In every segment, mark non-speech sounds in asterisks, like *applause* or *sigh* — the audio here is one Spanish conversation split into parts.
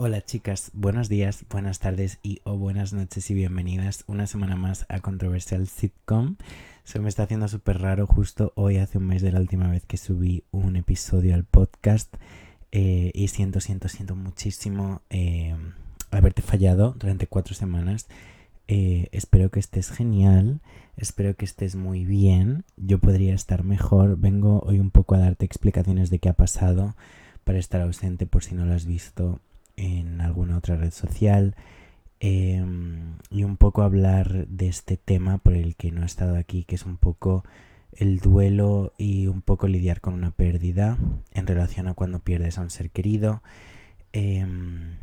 Hola chicas, buenos días, buenas tardes y o buenas noches y bienvenidas una semana más a Controversial Sitcom. Se me está haciendo súper raro justo hoy hace un mes de la última vez que subí un episodio al podcast eh, y siento, siento, siento muchísimo eh, haberte fallado durante cuatro semanas. Eh, espero que estés genial, espero que estés muy bien, yo podría estar mejor, vengo hoy un poco a darte explicaciones de qué ha pasado para estar ausente por si no lo has visto en alguna otra red social em, y un poco hablar de este tema por el que no he estado aquí, que es un poco el duelo y un poco lidiar con una pérdida en relación a cuando pierdes a un ser querido em,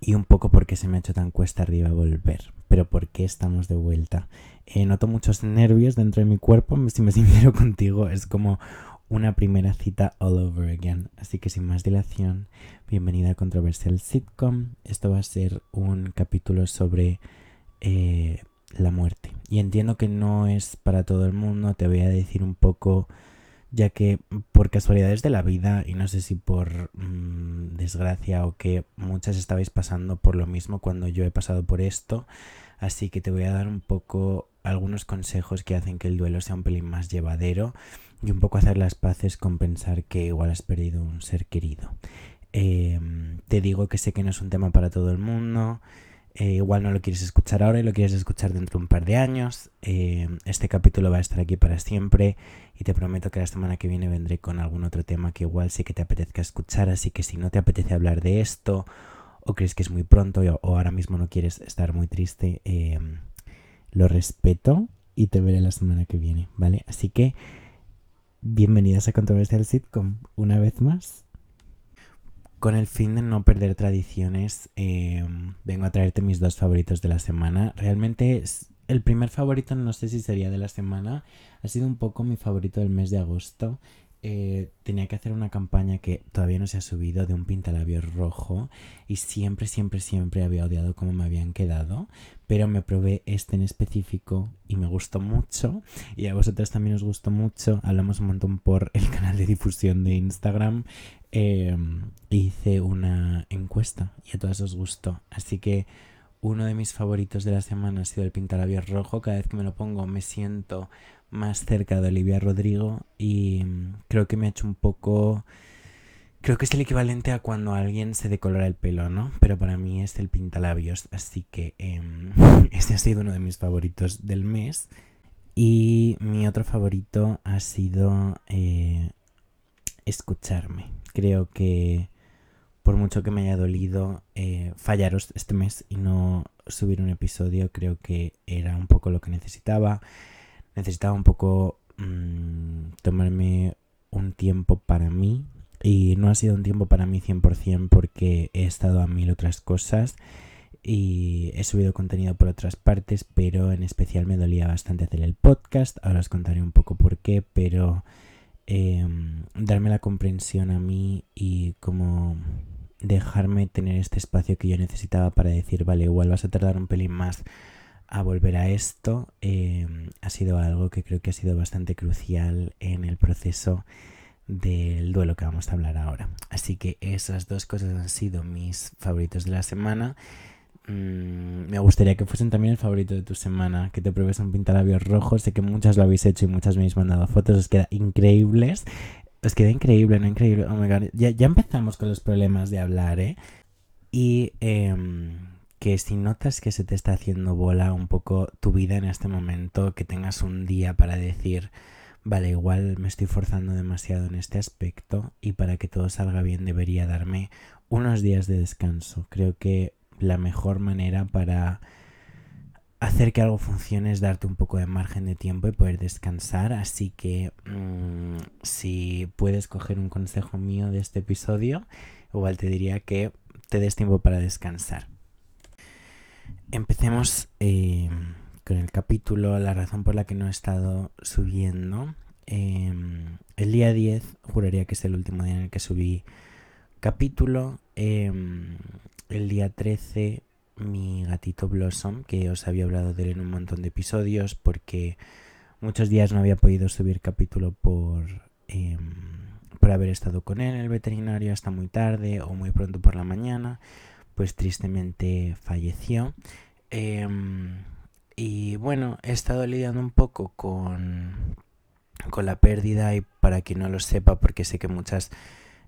y un poco porque se me ha hecho tan cuesta arriba volver, pero por qué estamos de vuelta. Eh, noto muchos nervios dentro de mi cuerpo, si me *laughs* sincero contigo, es como una primera cita all over again. Así que sin más dilación, bienvenida a Controversial Sitcom. Esto va a ser un capítulo sobre eh, la muerte. Y entiendo que no es para todo el mundo, te voy a decir un poco, ya que por casualidades de la vida, y no sé si por mm, desgracia o que muchas estabais pasando por lo mismo cuando yo he pasado por esto, así que te voy a dar un poco algunos consejos que hacen que el duelo sea un pelín más llevadero y un poco hacer las paces con pensar que igual has perdido un ser querido. Em, te digo que sé que no es un tema para todo el mundo. Eh, igual no lo quieres escuchar ahora y lo quieres escuchar dentro de un par de años. Em, este capítulo va a estar aquí para siempre y te prometo que la semana que viene vendré con algún otro tema que igual sí que te apetezca escuchar. Así que si no te apetece hablar de esto o crees que es muy pronto o, ahora mismo no quieres estar muy triste, em, lo respeto y te veré la semana que viene, ¿vale? Así que bienvenidas a Controversial Sitcom una vez más. Con el fin de no perder tradiciones, em, vengo a traerte mis dos favoritos de la semana. Realmente el primer favorito no sé si sería de la semana, ha sido un poco mi favorito del mes de agosto eh, tenía que hacer una campaña que todavía no se ha subido de un pintalabios rojo y siempre, siempre, siempre había odiado cómo me habían quedado, pero me probé este en específico y me gustó mucho y a vosotros también os gustó mucho. Hablamos un montón por el canal de difusión de Instagram. Em, hice una encuesta y a todas os gustó, así que uno de mis favoritos de la semana ha sido el pintalabios rojo. Cada vez que me lo pongo me siento más cerca de Olivia Rodrigo y mm, creo que me ha hecho un poco... Creo que es el equivalente a cuando alguien se decolora el pelo, ¿no? Pero para mí es el pintalabios, así que em, *laughs* este ha sido uno de mis favoritos del mes. Y mi otro favorito ha sido eh, escucharme. Creo que por mucho que me haya dolido eh, fallaros este mes y no subir un episodio, creo que era un poco lo que necesitaba necesitaba un poco mm, tomarme un tiempo para mí y no ha sido un tiempo para mí 100% porque he estado a mil otras cosas y he subido contenido por otras partes, pero en especial me dolía bastante hacer el podcast. Ahora os contaré un poco por qué, pero em, darme la comprensión a mí y como dejarme tener este espacio que yo necesitaba para decir, vale, igual vas a tardar un pelín más a volver a esto em, ha sido algo que creo que ha sido bastante crucial en el proceso del duelo que vamos a hablar ahora. Así que esas dos cosas han sido mis favoritos de la semana. Mm, me gustaría que fuesen también el favorito de tu semana, que te pruebes un pintalabios rojo. Sé que muchas lo habéis hecho y muchas me habéis mandado fotos, os queda increíbles. Os queda increíble, no increíble. Oh my god, ya, ya empezamos con los problemas de hablar, ¿eh? Y eh, que si notas que se te está haciendo bola un poco tu vida en este momento, que tengas un día para decir, vale, igual me estoy forzando demasiado en este aspecto y para que todo salga bien debería darme unos días de descanso. Creo que la mejor manera para hacer que algo funcione es darte un poco de margen de tiempo y poder descansar. Así que mm, si puedes coger un consejo mío de este episodio, igual te diría que te des tiempo para descansar. Empecemos em, con el capítulo, la razón por la que no he estado subiendo. Em, el día 10 juraría que es el último día en el que subí capítulo. Em, el día 13 mi gatito Blossom, que os había hablado de él en un montón de episodios porque muchos días no había podido subir capítulo por, por por haber estado con él en el veterinario hasta muy tarde o muy pronto por la mañana, pues tristemente falleció. Em, y bueno, he estado lidiando un poco con, con la pérdida y para quien no lo sepa, porque sé que muchas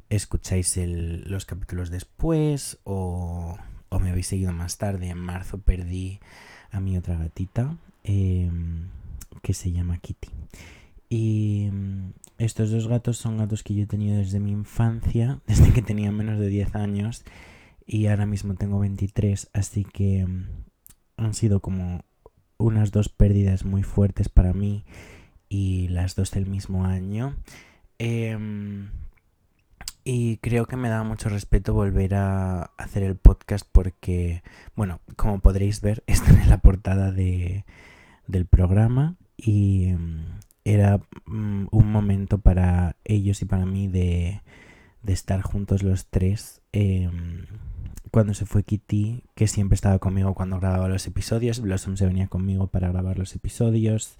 escucháis los capítulos después o, o, me habéis seguido más tarde, en marzo perdí a mi otra gatita em, que se llama Kitty. Y mm, estos dos gatos son gatos que yo he tenido desde mi infancia, *laughs* desde que tenía menos de 10 años y ahora mismo tengo 23, así que mm, han sido como unas dos pérdidas muy fuertes para mí y las dos del mismo año. Em, y creo que me da mucho respeto volver a hacer el podcast porque, bueno, como podréis ver, *laughs* está en la portada de, del programa y em, era mm, un momento para ellos y para mí de, de estar juntos los tres. Em, cuando se fue Kitty, que siempre estaba conmigo cuando grababa los episodios, Blossom se venía conmigo para grabar los episodios.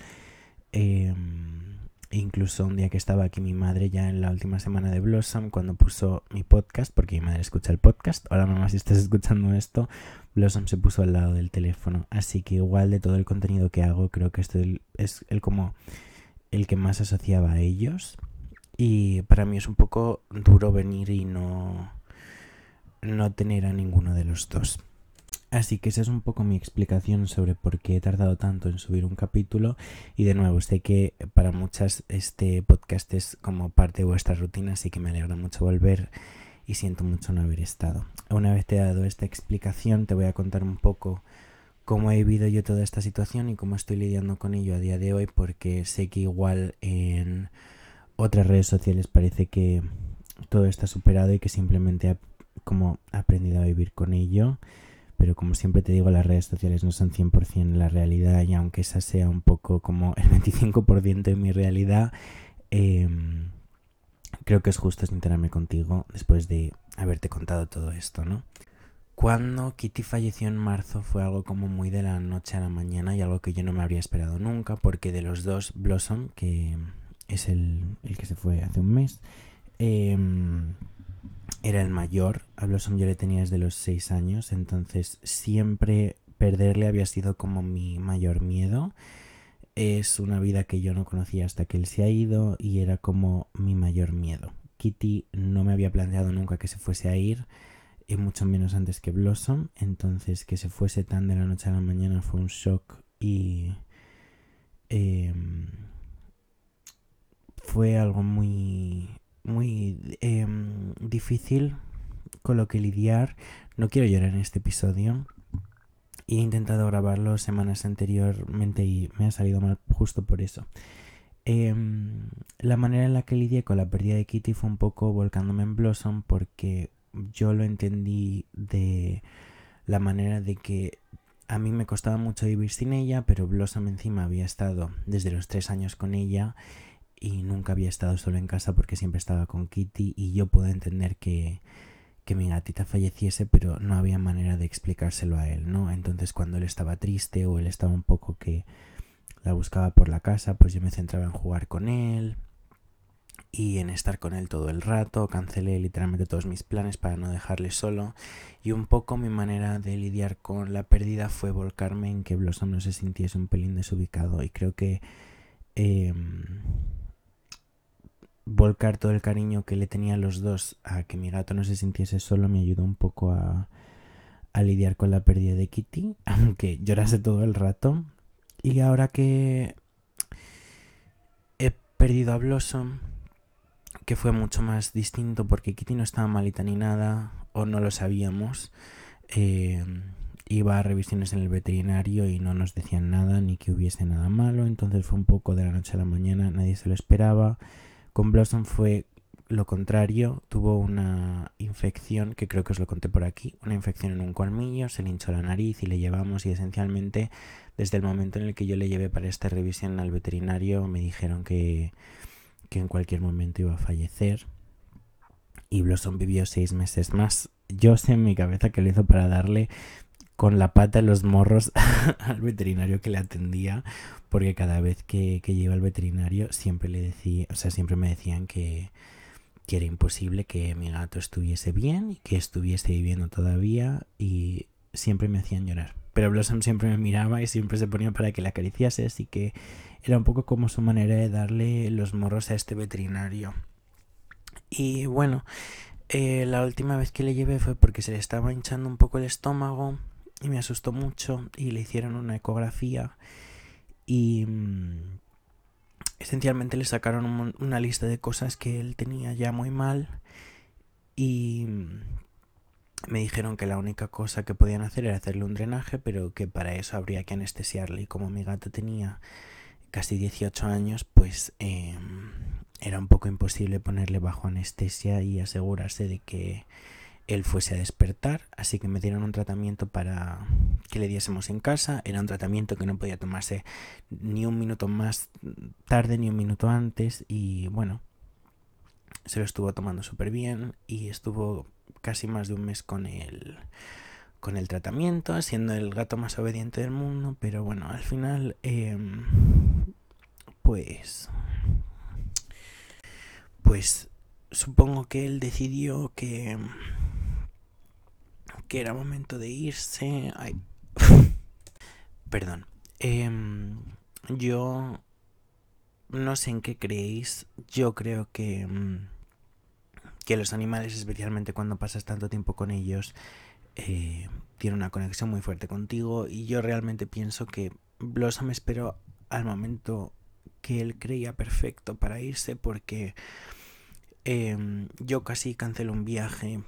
Incluso un día que estaba aquí mi madre ya en la última semana de Blossom, cuando puso mi podcast, porque mi madre escucha el podcast, ahora mamá si estás escuchando esto, Blossom se puso al lado del teléfono. Así que igual de todo el contenido que hago, creo que este es el como el que más asociaba a ellos. Y para mí es un poco duro venir y no no tener a ninguno de los dos. Así que esa es un poco mi explicación sobre por qué he tardado tanto en subir un capítulo. Y de nuevo, sé que para muchas este podcast es como parte de vuestra rutina, así que me alegra mucho volver y siento mucho no haber estado. Una vez te he dado esta explicación, te voy a contar un poco cómo he vivido yo toda esta situación y cómo estoy lidiando con ello a día de hoy, porque sé que igual en otras redes sociales parece que todo está superado y que simplemente como he aprendido a vivir con ello. Pero como siempre te digo, las redes sociales no son 100% la realidad y aunque esa sea un poco como el 25% de mi realidad, em, creo que es justo sincerarme contigo después de haberte contado todo esto, ¿no? Cuando Kitty falleció en marzo fue algo como muy de la noche a la mañana y algo que yo no me habría esperado nunca porque de los dos, Blossom, que es el, el que se fue hace un mes, eh, era el mayor, a Blossom yo le tenía desde los 6 años, entonces siempre perderle había sido como mi mayor miedo. Es una vida que yo no conocía hasta que él se ha ido y era como mi mayor miedo. Kitty no me había planteado nunca que se fuese a ir, y mucho menos antes que Blossom, entonces que se fuese tan de la noche a la mañana fue un shock y em, fue algo muy muy em, difícil con lo que lidiar. No quiero llorar en este episodio. He intentado grabarlo semanas anteriormente y me ha salido mal justo por eso. Em, la manera en la que lidié con la pérdida de Kitty fue un poco volcándome en Blossom porque yo lo entendí de la manera de que a mí me costaba mucho vivir sin ella, pero Blossom encima había estado desde los tres años con ella y nunca había estado solo en casa porque siempre estaba con Kitty y yo puedo entender que, que mi gatita falleciese, pero no había manera de explicárselo a él, ¿no? Entonces cuando él estaba triste o él estaba un poco que la buscaba por la casa, pues yo me centraba en jugar con él y en estar con él todo el rato, cancelé literalmente todos mis planes para no dejarle solo. Y un poco mi manera de lidiar con la pérdida fue volcarme en que Blossom no se sintiese un pelín desubicado. Y creo que eh, volcar todo el cariño que le tenía a los dos a que mi gato no se sintiese solo me ayudó un poco a, lidiar con la pérdida de Kitty, *laughs* aunque llorase todo el rato. Y ahora que he perdido a Blossom, que fue mucho más distinto porque Kitty no estaba malita ni nada, o no lo sabíamos, eh, iba a revisiones en el veterinario y no nos decían nada ni que hubiese nada malo, entonces fue un poco de la noche a la mañana, nadie se lo esperaba. Con Blossom fue lo contrario, tuvo una infección, que creo que os lo conté por aquí, una infección en un colmillo, se le hinchó la nariz y le llevamos y esencialmente desde el momento en el que yo le llevé para esta revisión al veterinario me dijeron que, que en cualquier momento iba a fallecer y Blossom vivió seis meses más. Yo sé en mi cabeza que lo hizo para darle con la pata en los morros *laughs* al veterinario que le atendía, porque cada vez que, que iba al veterinario siempre le decía, o sea, siempre me decían que, que era imposible que mi gato estuviese bien y que estuviese viviendo todavía y siempre me hacían llorar. Pero Blossom siempre me miraba y siempre se ponía para que la acariciase, así que era un poco como su manera de darle los morros a este veterinario. Y bueno, eh, la última vez que le llevé fue porque se le estaba hinchando un poco el estómago y me asustó mucho y le hicieron una ecografía y mm, esencialmente le sacaron una lista de cosas que él tenía ya muy mal y mm, me dijeron que la única cosa que podían hacer era hacerle un drenaje, pero que para eso habría que anestesiarle. Y como mi gato tenía casi 18 años, pues em, era un poco imposible ponerle bajo anestesia y asegurarse de que él fuese a despertar. Así que me dieron un tratamiento para que le diésemos en casa. Era un tratamiento que no podía tomarse ni un minuto más tarde ni un minuto antes. Y bueno, se lo estuvo tomando súper bien y estuvo casi más de un mes con el, con el tratamiento, siendo el gato más obediente del mundo, pero bueno, al final, em, pues, pues supongo que él decidió que, que era momento de irse. *laughs* Perdón. Em, yo no sé en qué creéis. Yo creo que em, que los animales, especialmente cuando pasas tanto tiempo con ellos, eh, tienen una conexión muy fuerte contigo y yo realmente pienso que Blossom esperó al momento que él creía perfecto para irse porque em, yo casi cancelé un viaje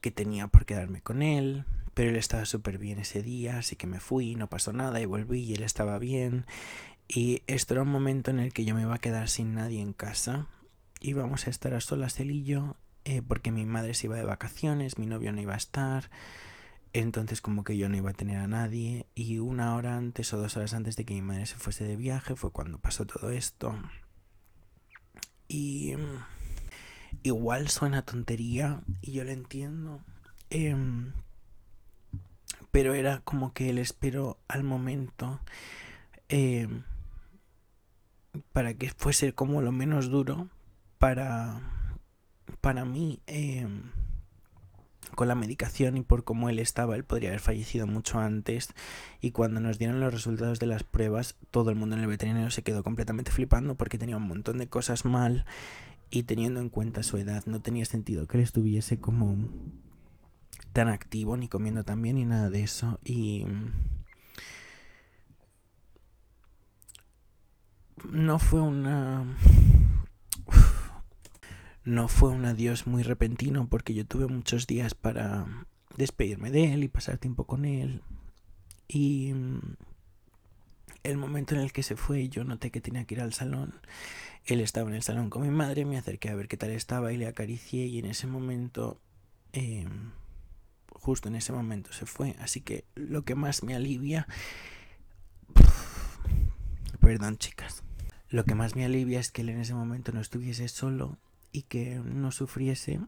que tenía por quedarme con él, pero él estaba súper bien ese día, así que me fui, no pasó nada y volví y él estaba bien. Y esto era un momento en el que yo me iba a quedar sin nadie en casa íbamos a estar a solas él y yo, eh, porque mi madre se iba de vacaciones, mi novio no iba a estar, entonces como que yo no iba a tener a nadie y una hora antes o dos horas antes de que mi madre se fuese de viaje fue cuando pasó todo esto. Y mm, igual suena tontería y yo lo entiendo. Em, pero era como que él esperó al momento em, para que fuese como lo menos duro para, para mí, em, con la medicación y por cómo él estaba, él podría haber fallecido mucho antes. Y cuando nos dieron los resultados de las pruebas, todo el mundo en el veterinario se quedó completamente flipando porque tenía un montón de cosas mal. Y teniendo en cuenta su edad, no tenía sentido que él estuviese como tan activo, ni comiendo tan bien, ni nada de eso. Y. No fue una no fue un adiós muy repentino porque yo tuve muchos días para despedirme de él y pasar tiempo con él. Y mm, el momento en el que se fue yo noté que tenía que ir al salón. Él estaba en el salón con mi madre, me acerqué a ver qué tal estaba y le acaricié y en ese momento, em, justo en ese momento se fue. Así que lo que más me alivia... *sighs* Perdón chicas. Lo que más me alivia es que él en ese momento no estuviese solo y que no sufriese.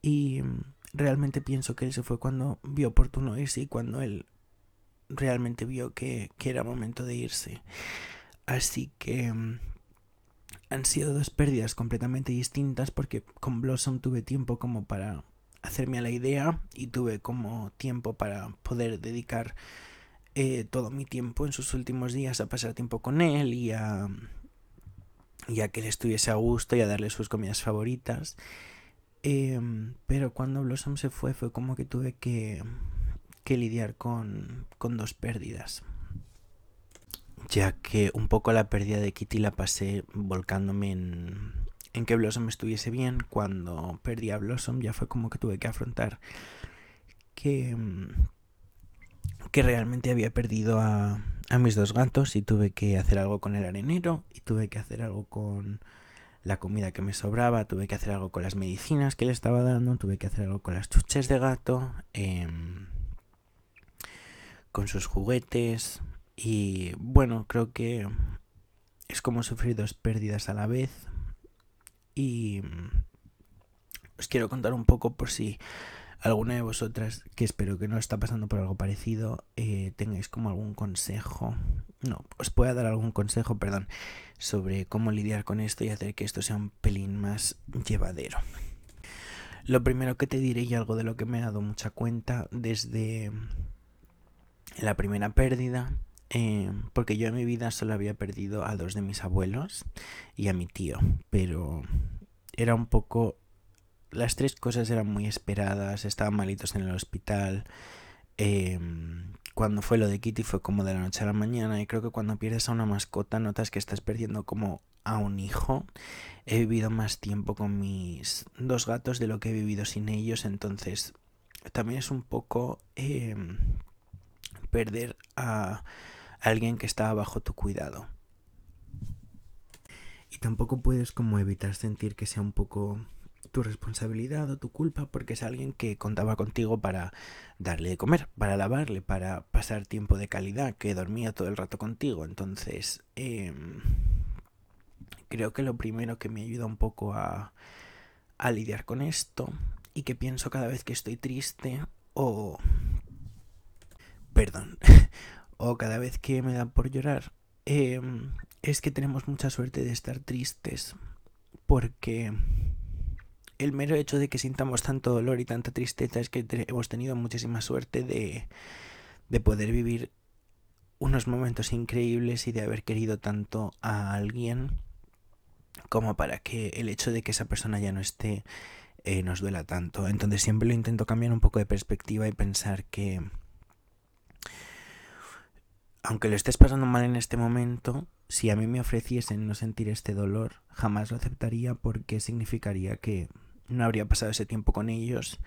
Y mm, realmente pienso que él se fue cuando vio oportuno irse y cuando él realmente vio que, que era momento de irse. Así que mm, han sido dos pérdidas completamente distintas porque con Blossom tuve tiempo como para hacerme a la idea y tuve como tiempo para poder dedicar eh, todo mi tiempo en sus últimos días a pasar tiempo con él y a y a que él estuviese a gusto y a darle sus comidas favoritas. Em, pero cuando Blossom se fue fue como que tuve que, que lidiar con, con dos pérdidas. Ya que un poco la pérdida de Kitty la pasé volcándome en, en que Blossom estuviese bien. Cuando perdí a Blossom ya fue como que tuve que afrontar que, que realmente había perdido a, a mis dos gatos y tuve que hacer algo con el arenero y tuve que hacer algo con la comida que me sobraba, tuve que hacer algo con las medicinas que le estaba dando, tuve que hacer algo con las chuches de gato, em, con sus juguetes y bueno, creo que es como sufrir dos pérdidas a la vez y os quiero contar un poco por si alguna de vosotras que espero que no está pasando por algo parecido eh, tengáis como algún consejo, no, os pueda dar algún consejo, perdón, sobre cómo lidiar con esto y hacer que esto sea un pelín más llevadero. Lo primero que te diré y algo de lo que me he dado mucha cuenta desde la primera pérdida, eh, porque yo en mi vida solo había perdido a dos de mis abuelos y a mi tío, pero era un poco las tres cosas eran muy esperadas, estaban malitos en el hospital. Em, cuando fue lo de Kitty fue como de la noche a la mañana y creo que cuando pierdes a una mascota notas que estás perdiendo como a un hijo. He vivido más tiempo con mis dos gatos de lo que he vivido sin ellos, entonces también es un poco em, perder a alguien que está bajo tu cuidado. Y tampoco puedes como evitar sentir que sea un poco tu responsabilidad o tu culpa porque es alguien que contaba contigo para darle de comer, para lavarle, para pasar tiempo de calidad, que dormía todo el rato contigo. Entonces, em, creo que lo primero que me ayuda un poco a, a lidiar con esto y que pienso cada vez que estoy triste o... Perdón. *laughs* o cada vez que me da por llorar, em, es que tenemos mucha suerte de estar tristes porque el mero hecho de que sintamos tanto dolor y tanta tristeza es que hemos tenido muchísima suerte de, de poder vivir unos momentos increíbles y de haber querido tanto a alguien como para que el hecho de que esa persona ya no esté eh, nos duela tanto. Entonces siempre lo intento cambiar un poco de perspectiva y pensar que aunque lo estés pasando mal en este momento, si a mí me ofreciesen no sentir este dolor, jamás lo aceptaría porque significaría que no habría pasado ese tiempo con ellos.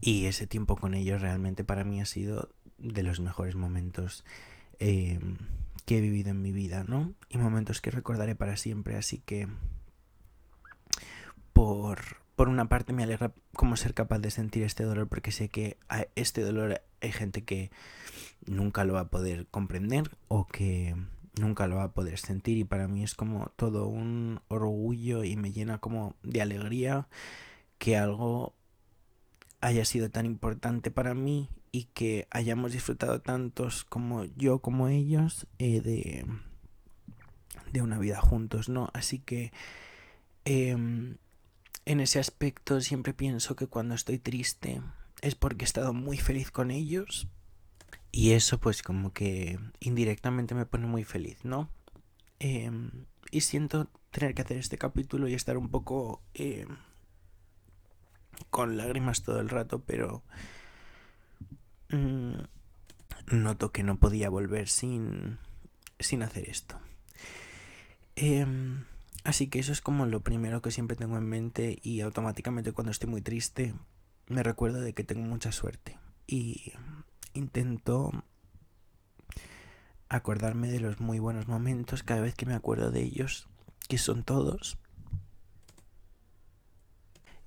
Y ese tiempo con ellos realmente para mí ha sido de los mejores momentos em, que he vivido en mi vida, ¿no? Y momentos que recordaré para siempre. Así que, por, por una parte, me alegra como ser capaz de sentir este dolor, porque sé que este dolor hay gente que nunca lo va a poder comprender o que nunca lo va a poder sentir y para mí es como todo un orgullo y me llena como de alegría que algo haya sido tan importante para mí y que hayamos disfrutado tantos como yo como ellos eh, de, de una vida juntos, ¿no? Así que em, en ese aspecto siempre pienso que cuando estoy triste es porque he estado muy feliz con ellos y eso pues como que indirectamente me pone muy feliz, ¿no? Em, y siento tener que hacer este capítulo y estar un poco em, con lágrimas todo el rato, pero mm, noto que no podía volver sin, sin hacer esto. Em, así que eso es como lo primero que siempre tengo en mente y automáticamente cuando estoy muy triste me recuerdo de que tengo mucha suerte. Y intento acordarme de los muy buenos momentos cada vez que me acuerdo de ellos, que son todos.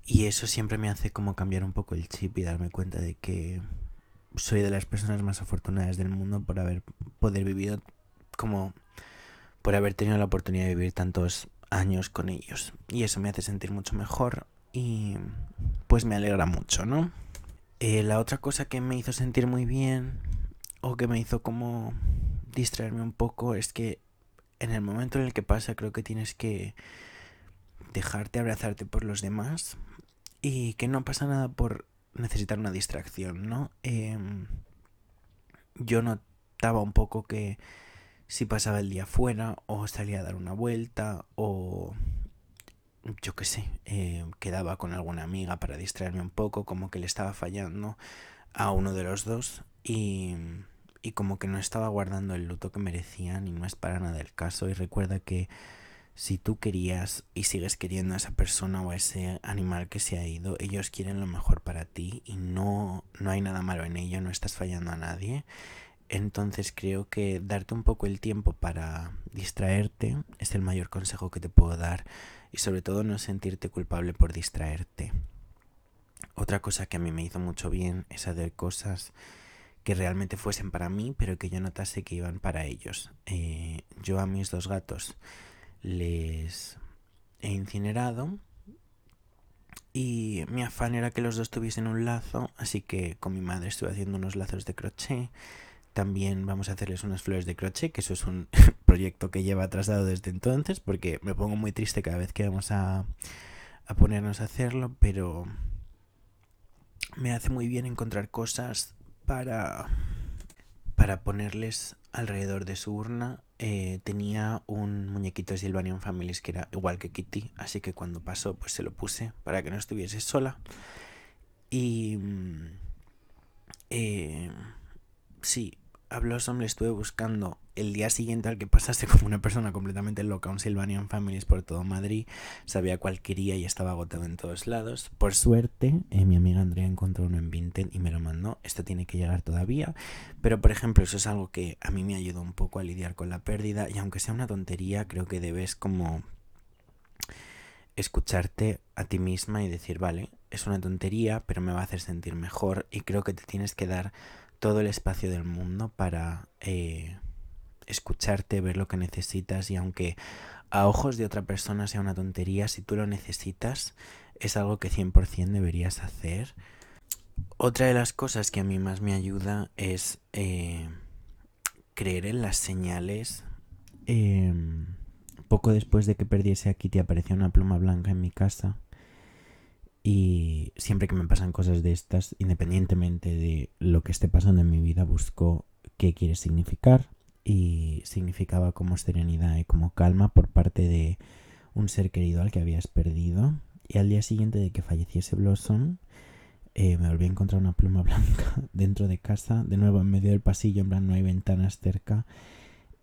Y eso siempre me hace como cambiar un poco el chip y darme cuenta de que soy de las personas más afortunadas del mundo por haber poder vivido como por haber tenido la oportunidad de vivir tantos años con ellos. Y eso me hace sentir mucho mejor y pues me alegra mucho, ¿no? Eh, la otra cosa que me hizo sentir muy bien o que me hizo como distraerme un poco es que en el momento en el que pasa creo que tienes que dejarte abrazarte por los demás y que no pasa nada por necesitar una distracción, ¿no? Em, yo notaba un poco que si pasaba el día fuera o salía a dar una vuelta o yo qué sé, eh, quedaba con alguna amiga para distraerme un poco, como que le estaba fallando a uno de los dos y, y como que no estaba guardando el luto que merecían y no es para nada el caso. Y recuerda que si tú querías y sigues queriendo a esa persona o a ese animal que se ha ido, ellos quieren lo mejor para ti y no, no hay nada malo en ello, no estás fallando a nadie. Entonces creo que darte un poco el tiempo para distraerte es el mayor consejo que te puedo dar y sobre todo no sentirte culpable por distraerte. Otra cosa que a mí me hizo mucho bien es hacer cosas que realmente fuesen para mí, pero que yo notase que iban para ellos. Eh, yo a mis dos gatos les he incinerado y mi afán era que los dos tuviesen un lazo, así que con mi madre estuve haciendo unos lazos de crochet. También vamos a hacerles unas flores de crochet, que eso es un *laughs* proyecto que lleva atrasado desde entonces, porque me pongo muy triste cada vez que vamos a, a ponernos a hacerlo, pero me hace muy bien encontrar cosas para, para ponerles alrededor de su urna. Eh, tenía un muñequito de Sylvanian Families que era igual que Kitty, así que cuando pasó pues se lo puse para que no estuviese sola. Y... Mm, eh, sí, a Blossom le estuve buscando el día siguiente al que pasase *laughs* como una persona completamente loca, un Sylvanian Families por todo Madrid, sabía cuál quería y estaba agotado en todos lados. Por suerte, eh, mi amiga Andrea encontró uno en Vinted y me lo mandó. Esto tiene que llegar todavía, pero por ejemplo, eso es algo que a mí me ayudó un poco a lidiar con la pérdida y aunque sea una tontería, creo que debes como escucharte a ti misma y decir, vale, es una tontería, pero me va a hacer sentir mejor y creo que te tienes que dar todo el espacio del mundo para eh, escucharte, ver lo que necesitas y aunque a ojos de otra persona sea una tontería, si tú lo necesitas, es algo que 100% deberías hacer. Otra de las cosas que a mí más me ayuda es eh, creer en las señales. Em, poco después de que perdiese a Kitty apareció una pluma blanca en mi casa y siempre que me pasan cosas de estas, independientemente de lo que esté pasando en mi vida, busco qué quiere significar. Y significaba como serenidad y como calma por parte de un ser querido al que habías perdido. Y al día siguiente de que falleciese Blossom, eh, me volví a encontrar una pluma *laughs* blanca dentro de casa, de nuevo en medio del pasillo, en plan no hay ventanas cerca.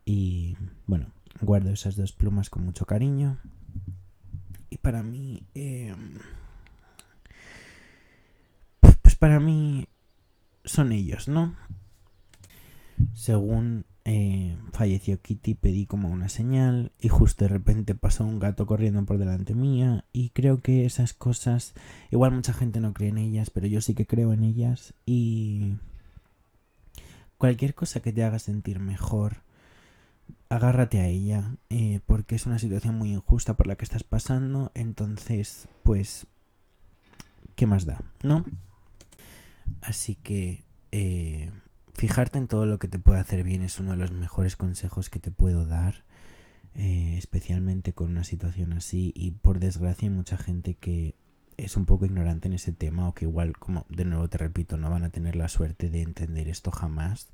Y bueno, guardo esas dos plumas con mucho cariño. Y para mí... Eh, para mí son ellos, ¿no? Según eh, falleció Kitty, pedí como una señal y justo de repente pasó un gato corriendo por delante mía y creo que esas cosas, igual mucha gente no cree en ellas, pero yo sí que creo en ellas y cualquier cosa que te haga sentir mejor, agárrate a ella, eh, porque es una situación muy injusta por la que estás pasando, entonces, pues, ¿qué más da? ¿No? Así que eh, fijarte en todo lo que te puede hacer bien es uno de los mejores consejos que te puedo dar, eh, especialmente con una situación así. Y por desgracia hay mucha gente que es un poco ignorante en ese tema o que igual, como de nuevo te repito, no van a tener la suerte de entender esto jamás.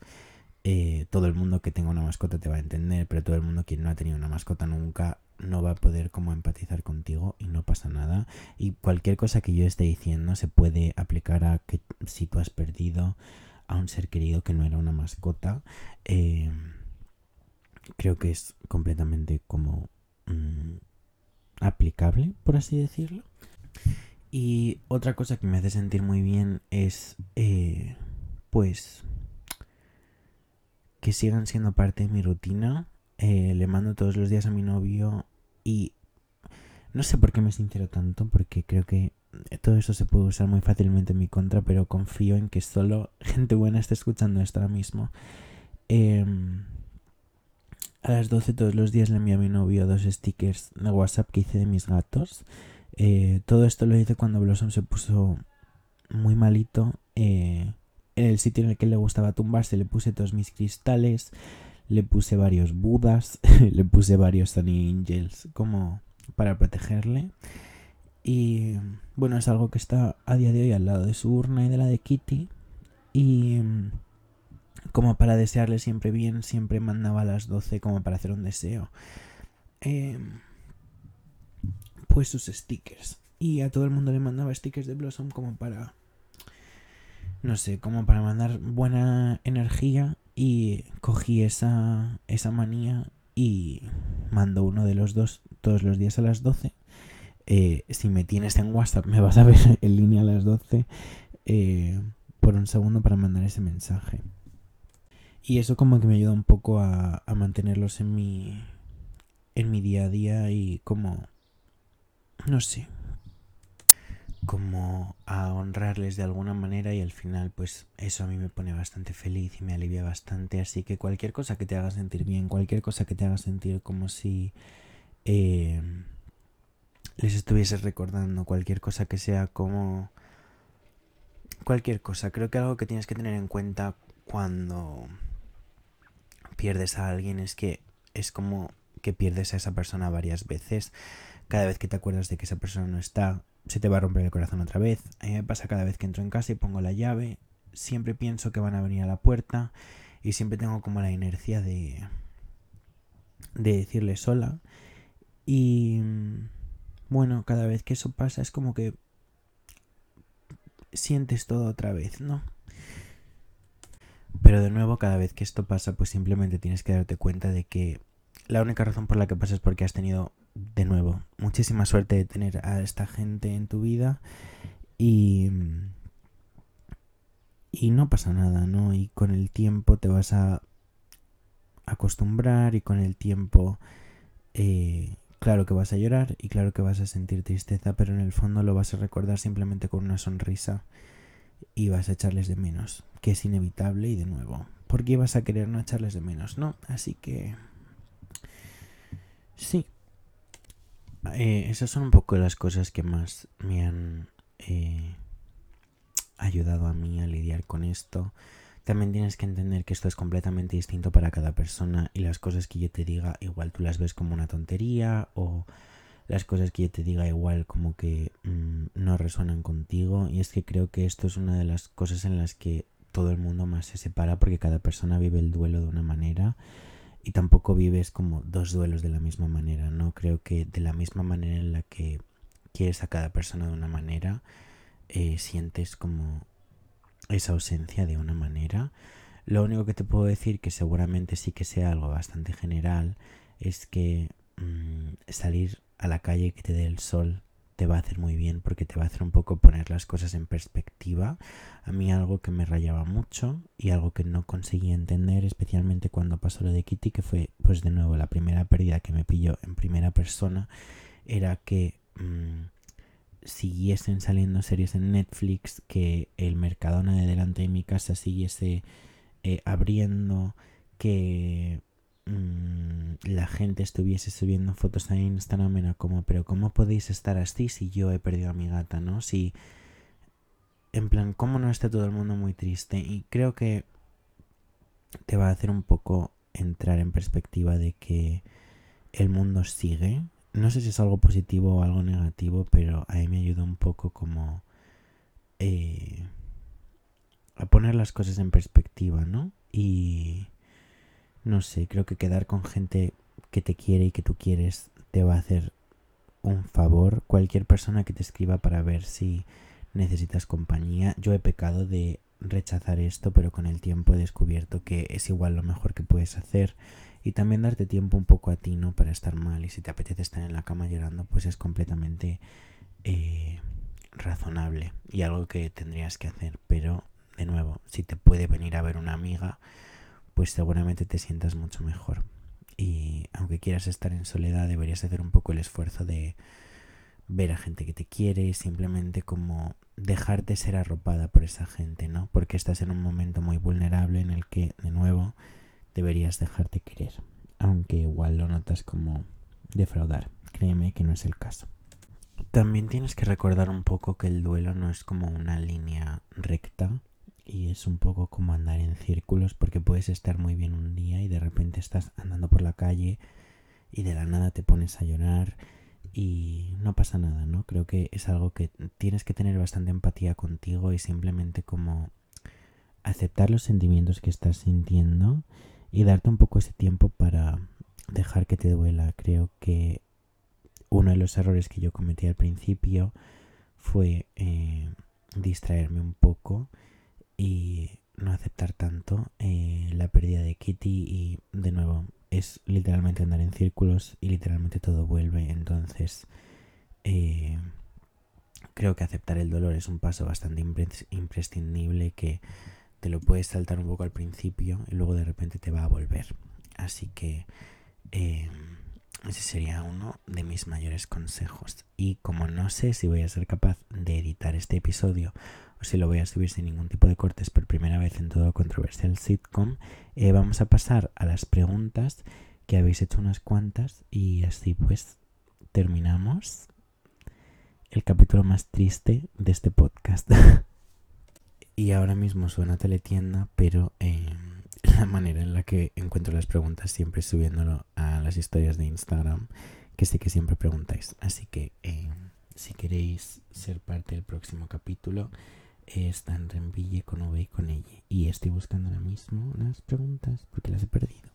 Eh, todo el mundo que tenga una mascota te va a entender, pero todo el mundo que no ha tenido una mascota nunca no va a poder como empatizar contigo y no pasa nada. Y cualquier cosa que yo esté diciendo se puede aplicar a que si tú has perdido a un ser querido que no era una mascota, eh, creo que es completamente como mm, aplicable, por así decirlo. Y otra cosa que me hace sentir muy bien es, eh, pues, que sigan siendo parte de mi rutina eh, le mando todos los días a mi novio y no sé por qué me sincero tanto, porque creo que todo eso se puede usar muy fácilmente en mi contra, pero confío en que solo *laughs* gente buena esté escuchando esto ahora mismo. Em, a las 12 todos los días le envío a mi novio dos stickers de WhatsApp que hice de mis gatos. Eh, todo esto lo hice cuando Blossom se puso muy malito. Eh, en el sitio en el que le gustaba tumbarse le puse todos mis cristales le puse varios budas, *laughs* le puse varios Sunny Angels como para protegerle. Y bueno, es algo que está a día de hoy al lado de su urna y de la de Kitty. Y como para desearle siempre bien, siempre mandaba a las 12 como para hacer un deseo. Em, pues sus stickers. Y a todo el mundo le mandaba stickers de Blossom como para... No sé, como para mandar buena energía y cogí esa, esa manía y mando uno de los dos todos los días a las 12. Eh, si me tienes en WhatsApp me vas a ver *laughs* en línea a las 12 eh, por un segundo para mandar ese mensaje. Y eso como que me ayuda un poco a, a mantenerlos en mi, en mi día a día y como, no sé, como a honrarles de alguna manera y al final pues eso a mí me pone bastante feliz y me alivia bastante así que cualquier cosa que te haga sentir bien cualquier cosa que te haga sentir como si eh, les estuvieses recordando cualquier cosa que sea como cualquier cosa. Creo que algo que tienes que tener en cuenta cuando pierdes a alguien es que es como que pierdes a esa persona varias veces. Cada vez que te acuerdas de que esa persona no está, se te va a romper el corazón otra vez. A mí me pasa cada vez que entro en casa y pongo la llave, siempre pienso que van a venir a la puerta y siempre tengo como la inercia de de decirle sola y bueno, cada vez que eso pasa es como que sientes todo otra vez, ¿no? Pero de nuevo, cada vez que esto pasa, pues simplemente tienes que darte cuenta de que la única razón por la que pasa es porque has tenido, de nuevo, muchísima suerte de tener a esta gente en tu vida y... Y no pasa nada, ¿no? Y con el tiempo te vas a acostumbrar y con el tiempo eh, claro que vas a llorar y claro que vas a sentir tristeza, pero en el fondo lo vas a recordar simplemente con una sonrisa y vas a echarles de menos, que es inevitable y de nuevo. ¿Por qué vas a querer no echarles de menos? No, así que... Sí. Eh, esas son un poco las cosas que más me han eh, ayudado a mí a lidiar con esto. También tienes que entender que esto es completamente distinto para cada persona y las cosas que yo te diga igual tú las ves como una tontería o las cosas que yo te diga igual como que mm, no resuenan contigo y es que creo que esto es una de las cosas en las que todo el mundo más se separa porque cada persona vive el duelo de una manera y tampoco vives como dos duelos de la misma manera, ¿no? Creo que de la misma manera en la que quieres a cada persona de una manera, eh, sientes como esa ausencia de una manera. Lo único que te puedo decir, que seguramente sí que sea algo bastante general, es que mm, salir a la calle que te dé el sol te va a hacer muy bien porque te va a hacer un poco poner las cosas en perspectiva. A mí algo que me rayaba mucho y algo que no conseguí entender, especialmente cuando pasó lo de Kitty, que fue pues de nuevo la primera pérdida que me pilló en primera persona, era que mm, siguiesen saliendo series en Netflix, que el Mercadona de delante de mi casa siguiese eh, abriendo, que mm, la gente estuviese subiendo fotos a Instagram, era como, pero ¿cómo podéis estar así si yo he perdido a mi gata, no? Si, en plan, ¿cómo no está todo el mundo muy triste? Y creo que te va a hacer un poco entrar en perspectiva de que el mundo sigue, no sé si es algo positivo o algo negativo, pero a mí me ayuda un poco como eh, a poner las cosas en perspectiva, ¿no? Y no sé, creo que quedar con gente que te quiere y que tú quieres te va a hacer un favor. Cualquier persona que te escriba para ver si necesitas compañía. Yo he pecado de rechazar esto, pero con el tiempo he descubierto que es igual lo mejor que puedes hacer y también darte tiempo un poco a ti, ¿no? Para estar mal y si te apetece estar en la cama llorando, pues es completamente eh, razonable y algo que tendrías que hacer. Pero, de nuevo, si te puede venir a ver una amiga, pues seguramente te sientas mucho mejor. Y aunque quieras estar en soledad, deberías hacer un poco el esfuerzo de ver a gente que te quiere y simplemente como dejarte ser arropada por esa gente, ¿no? Porque estás en un momento muy vulnerable en el que, de nuevo, deberías dejarte querer, aunque igual lo notas como defraudar. Créeme que no es el caso. También tienes que recordar un poco que el duelo no es como una línea recta y es un poco como andar en círculos porque puedes estar muy bien un día y de repente estás andando por la calle y de la nada te pones a llorar y no pasa nada, ¿no? Creo que es algo que tienes que tener bastante empatía contigo y simplemente como aceptar los sentimientos que estás sintiendo y darte un poco ese tiempo para dejar que te duela. Creo que uno de los errores que yo cometí al principio fue eh, distraerme un poco y no aceptar tanto eh, la pérdida de Kitty y de nuevo es literalmente andar en círculos y literalmente todo vuelve entonces eh, creo que aceptar el dolor es un paso bastante imprescindible que te lo puedes saltar un poco al principio y luego de repente te va a volver. Así que em, ese sería uno de mis mayores consejos. Y como no sé si voy a ser capaz de editar este episodio o si lo voy a subir sin ningún tipo de cortes por primera vez en todo controversial sitcom, eh, vamos a pasar a las preguntas que habéis hecho unas cuantas y así pues terminamos el capítulo más triste de este podcast. *laughs* y ahora mismo suena teletienda, pero eh, *laughs* la manera en la que encuentro las preguntas siempre subiéndolo a las historias de Instagram, que sí que siempre preguntáis. Así que eh, si queréis ser parte del próximo capítulo, está en Renville con V y con ella. Y estoy buscando ahora mismo las preguntas porque las he perdido.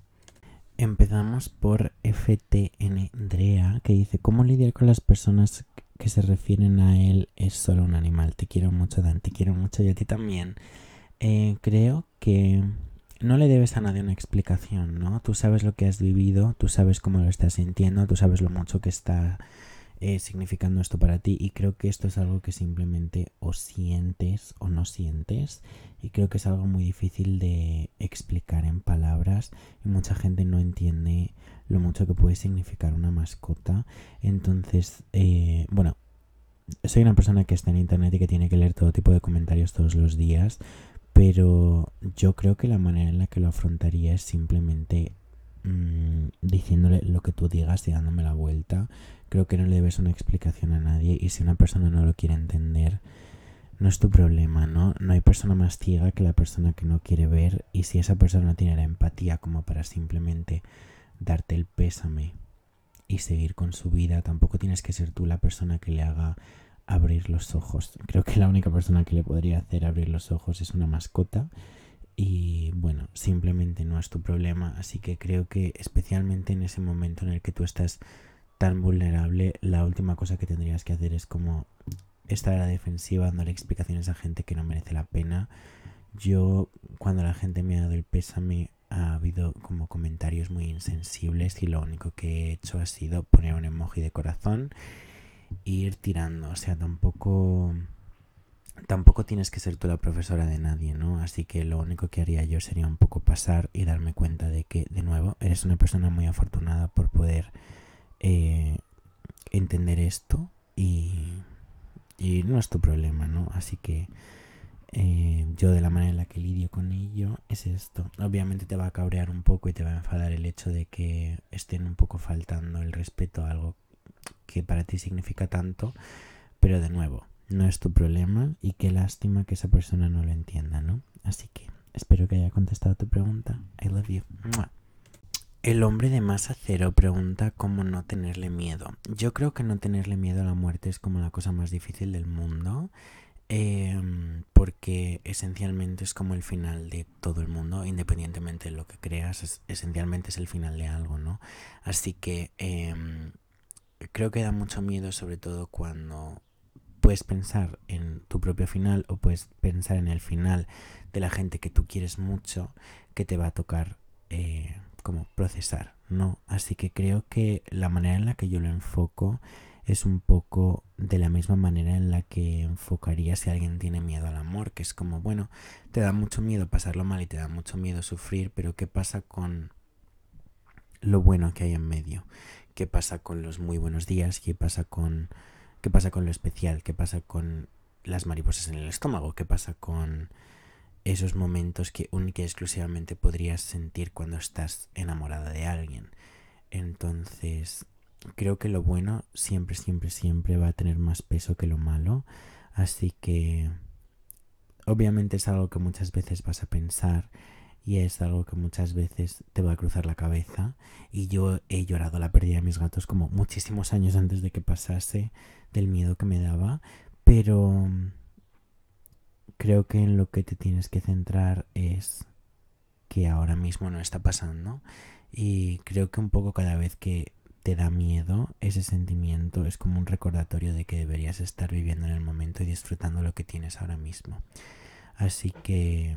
Empezamos por FTN Drea, que dice, ¿cómo lidiar con las personas que se refieren a él es solo un animal? Te quiero mucho, Dan, te quiero mucho y a ti también. Eh, creo que no le debes a nadie una explicación, ¿no? Tú sabes lo que has vivido, tú sabes cómo lo estás sintiendo, tú sabes lo mucho que está eh, significando esto para ti. Y creo que esto es algo que simplemente o sientes o no sientes. Y creo que es algo muy difícil de explicar en palabras. Y mucha gente no entiende lo mucho que puede significar una mascota. Entonces eh, bueno soy una persona que está en internet y que tiene que leer todo tipo de comentarios todos los días. Pero yo creo que la manera en la que lo afrontaría es simplemente mmm, diciéndole lo que tú digas y dándome la vuelta Creo que no le debes una explicación a nadie y si una persona no lo quiere entender, no es tu problema, ¿no? No hay persona más ciega que la persona que no quiere ver y si esa persona no tiene la empatía como para simplemente darte el pésame y seguir con su vida, tampoco tienes que ser tú la persona que le haga abrir los ojos. Creo que la única persona que le podría hacer abrir los ojos es una mascota y bueno, simplemente no es tu problema, así que creo que especialmente en ese momento en el que tú estás tan vulnerable, la última cosa que tendrías que hacer es como estar a la defensiva, dándole explicaciones a gente que no merece la pena. Yo, cuando la gente me ha dado el pésame, ha habido como comentarios muy insensibles y lo único que he hecho ha sido poner un emoji de corazón e ir tirando. O sea, tampoco tampoco tienes que ser tú la profesora de nadie, ¿no? Así que lo único que haría yo sería un poco pasar y darme cuenta de que, de nuevo, eres una persona muy afortunada por poder eh, entender esto y, y, no es tu problema, ¿no? Así que eh, yo de la manera en la que lidio con ello es esto. Obviamente te va a cabrear un poco y te va a enfadar el hecho de que estén un poco faltando el respeto a algo que para ti significa tanto, pero de nuevo, no es tu problema y qué lástima que esa persona no lo entienda, ¿no? Así que espero que haya contestado tu pregunta. I love you. El hombre de masa cero pregunta cómo no tenerle miedo. Yo creo que no tenerle miedo a la muerte es como la cosa más difícil del mundo. Em, porque esencialmente es como el final de todo el mundo, independientemente de lo que creas, esencialmente es el final de algo, ¿no? Así que em, creo que da mucho miedo, sobre todo cuando puedes pensar en tu propio final o puedes pensar en el final de la gente que tú quieres mucho, que te va a tocar eh, como procesar, ¿no? Así que creo que la manera en la que yo lo enfoco es un poco de la misma manera en la que enfocaría si alguien tiene miedo al amor, que es como, bueno, te da mucho miedo pasarlo mal y te da mucho miedo sufrir, pero ¿qué pasa con lo bueno que hay en medio? ¿Qué pasa con los muy buenos días? ¿Qué pasa con qué pasa con lo especial? ¿Qué pasa con las mariposas en el estómago? ¿Qué pasa con esos momentos que única y exclusivamente podrías sentir cuando estás enamorada de alguien. Entonces, creo que lo bueno siempre, siempre, siempre va a tener más peso que lo malo. Así que, obviamente es algo que muchas veces vas a pensar y es algo que muchas veces te va a cruzar la cabeza. Y yo he llorado la pérdida de mis gatos como muchísimos años antes de que pasase del miedo que me daba. Pero creo que en lo que te tienes que centrar es que ahora mismo no está pasando y creo que un poco cada vez que te da miedo, ese sentimiento es como un recordatorio de que deberías estar viviendo en el momento y disfrutando lo que tienes ahora mismo. Así que,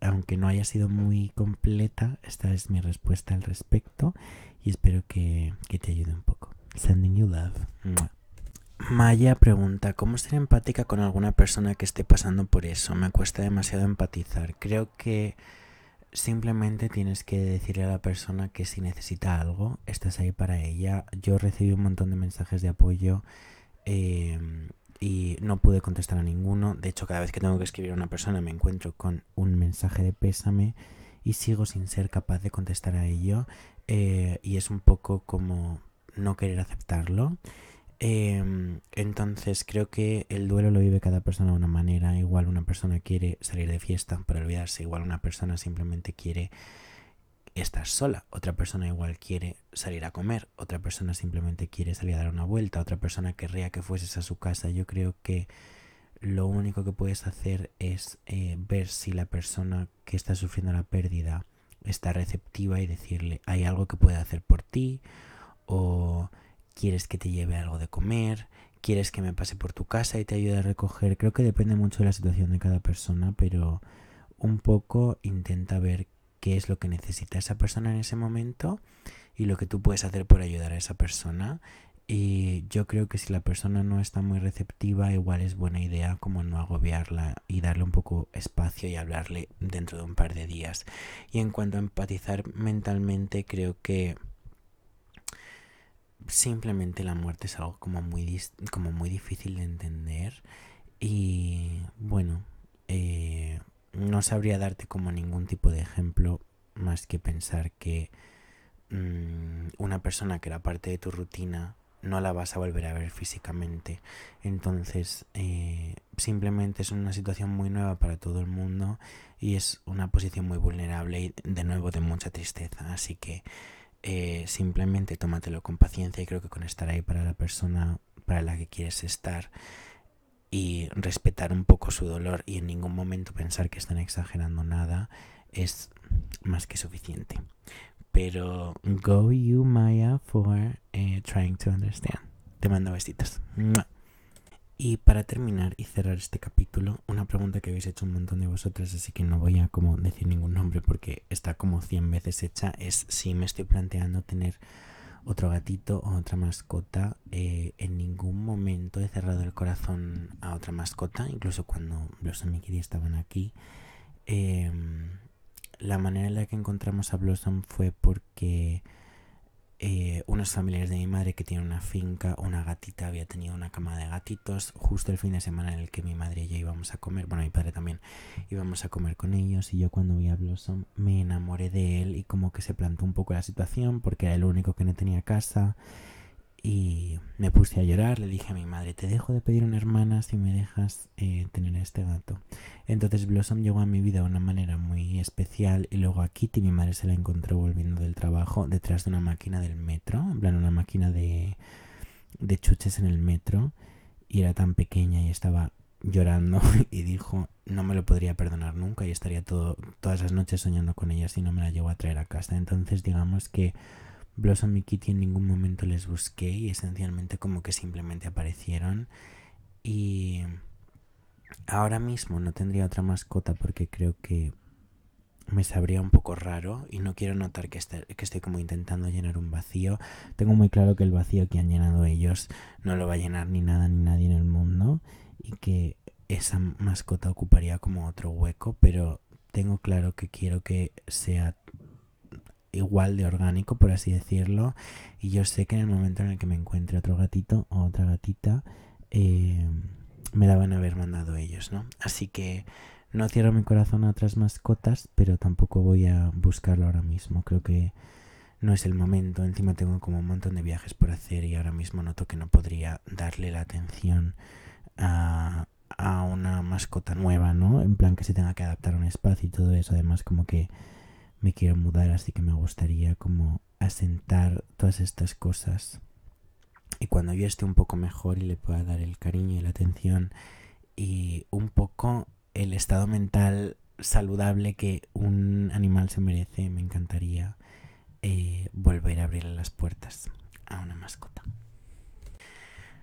aunque no haya sido muy completa, esta es mi respuesta al respecto y espero que, que te ayude un poco. Sending you love. Maya pregunta, ¿cómo ser empática con alguna persona que esté pasando por eso? Me cuesta demasiado empatizar. Creo que simplemente tienes que decirle a la persona que si necesita algo, estás ahí para ella. Yo recibí un montón de mensajes de apoyo em, y no pude contestar a ninguno. De hecho, cada vez que tengo que escribir a una persona me encuentro con un mensaje de pésame y sigo sin ser capaz de contestar a ello. Eh, y es un poco como no querer aceptarlo. Em, entonces creo que el duelo lo vive cada persona de una manera. Igual una persona quiere salir de fiesta para olvidarse, igual una persona simplemente quiere estar sola, otra persona igual quiere salir a comer, otra persona simplemente quiere salir a dar una vuelta, otra persona querría que fueses a su casa. Yo creo que lo único que puedes hacer es eh, ver si la persona que está sufriendo la pérdida está receptiva y decirle hay algo que puede hacer por ti o quieres que te lleve algo de comer, quieres que me pase por tu casa y te ayude a recoger. Creo que depende mucho de la situación de cada persona, pero un poco intenta ver qué es lo que necesita esa persona en ese momento y lo que tú puedes hacer por ayudar a esa persona. Y yo creo que si la persona no está muy receptiva, igual es buena idea como no agobiarla y darle un poco espacio y hablarle dentro de un par de días. Y en cuanto a empatizar mentalmente, creo que simplemente la muerte es algo como muy, como muy difícil de entender y bueno, eh, no sabría darte como ningún tipo de ejemplo más que pensar que mm, una persona que era parte de tu rutina no la vas a volver a ver físicamente. Entonces, eh, simplemente es una situación muy nueva para todo el mundo y es una posición muy vulnerable y de nuevo de mucha tristeza. Así que eh, simplemente tómatelo con paciencia y creo que con estar ahí para la persona para la que quieres estar y respetar un poco su dolor y en ningún momento pensar que están exagerando nada es más que suficiente. Pero go you Maya for eh, trying to understand. Te mando besitos. Y para terminar y cerrar este capítulo, una pregunta que habéis hecho un montón de vosotras, así que no voy a como decir ningún nombre porque está como 100 veces hecha, es si me estoy planteando tener otro gatito o otra mascota. Eh, en ningún momento he cerrado el corazón a otra mascota, incluso cuando Blossom y Kitty estaban aquí. Em, la manera en la que encontramos a Blossom fue porque eh, unos familiares de mi madre que tienen una finca, una gatita había tenido una cama de gatitos justo el fin de semana en el que mi madre y yo íbamos a comer, bueno mi padre también íbamos a comer con ellos y yo cuando vi a Blossom me enamoré de él y como que se plantó un poco la situación porque era el único que no tenía casa y me puse a llorar, le dije a mi madre, te dejo de pedir una hermana si me dejas eh, tener a este gato. Entonces Blossom llegó a mi vida de una manera muy especial y luego a Kitty mi madre se la encontró volviendo del trabajo detrás de una máquina del metro, en plan una máquina de, de chuches en el metro y era tan pequeña y estaba llorando *laughs* y dijo no me lo podría perdonar nunca y estaría todo, todas las noches soñando con ella si no me la llevo a traer a casa. Entonces digamos que Blossom y Kitty en ningún momento les busqué y esencialmente como que simplemente aparecieron. Y ahora mismo no tendría otra mascota porque creo que me sabría un poco raro y no quiero notar que, que estoy como intentando llenar un vacío. Tengo muy claro que el vacío que han llenado ellos no lo va a llenar ni nada ni nadie en el mundo y que esa mascota ocuparía como otro hueco, pero tengo claro que quiero que sea igual de orgánico, por así decirlo. Y yo sé que en el momento en el que me encuentre otro gatito o otra gatita, eh, me la van a haber mandado ellos, ¿no? Así que no cierro mi corazón a otras mascotas, pero tampoco voy a buscarlo ahora mismo. Creo que no es el momento. Encima tengo como un montón de viajes por hacer y ahora mismo noto que no podría darle la atención a, a una mascota nueva, ¿no? En plan que se tenga que adaptar a un espacio y todo eso. Además, como que me quiero mudar, así que me gustaría como asentar todas estas cosas. Y cuando yo esté un poco mejor y le pueda dar el cariño y la atención y un poco el estado mental saludable que un animal se merece, me encantaría eh, volver a abrirle las puertas a una mascota.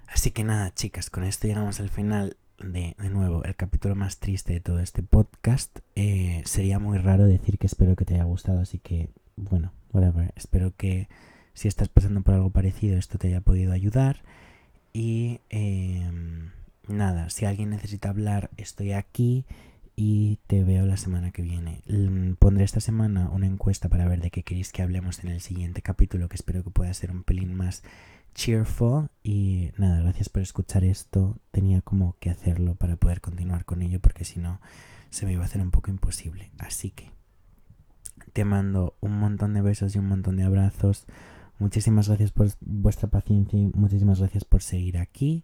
Así que nada, chicas, con esto llegamos al final de, de nuevo, el capítulo más triste de todo este podcast. Eh, sería muy raro decir que espero que te haya gustado, así que, bueno, whatever. Espero que si estás pasando por algo parecido, esto te haya podido ayudar. Y em, nada, si alguien necesita hablar, estoy aquí y te veo la semana que viene. Pondré esta semana una encuesta para ver de qué queréis que hablemos en el siguiente capítulo, que espero que pueda ser un pelín más cheerful y nada, gracias por escuchar esto. Tenía como que hacerlo para poder continuar con ello porque si no se me iba a hacer un poco imposible. Así que te mando un montón de besos y un montón de abrazos. Muchísimas gracias por vuestra paciencia y muchísimas gracias por seguir aquí.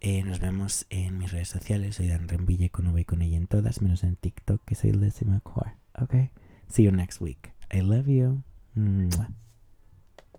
Eh, nos vemos en mis redes sociales. Soy Dan Renville con V y con ella en todas, menos en TikTok, que soy Lizzie McCoy. Ok. See you next week. I love you.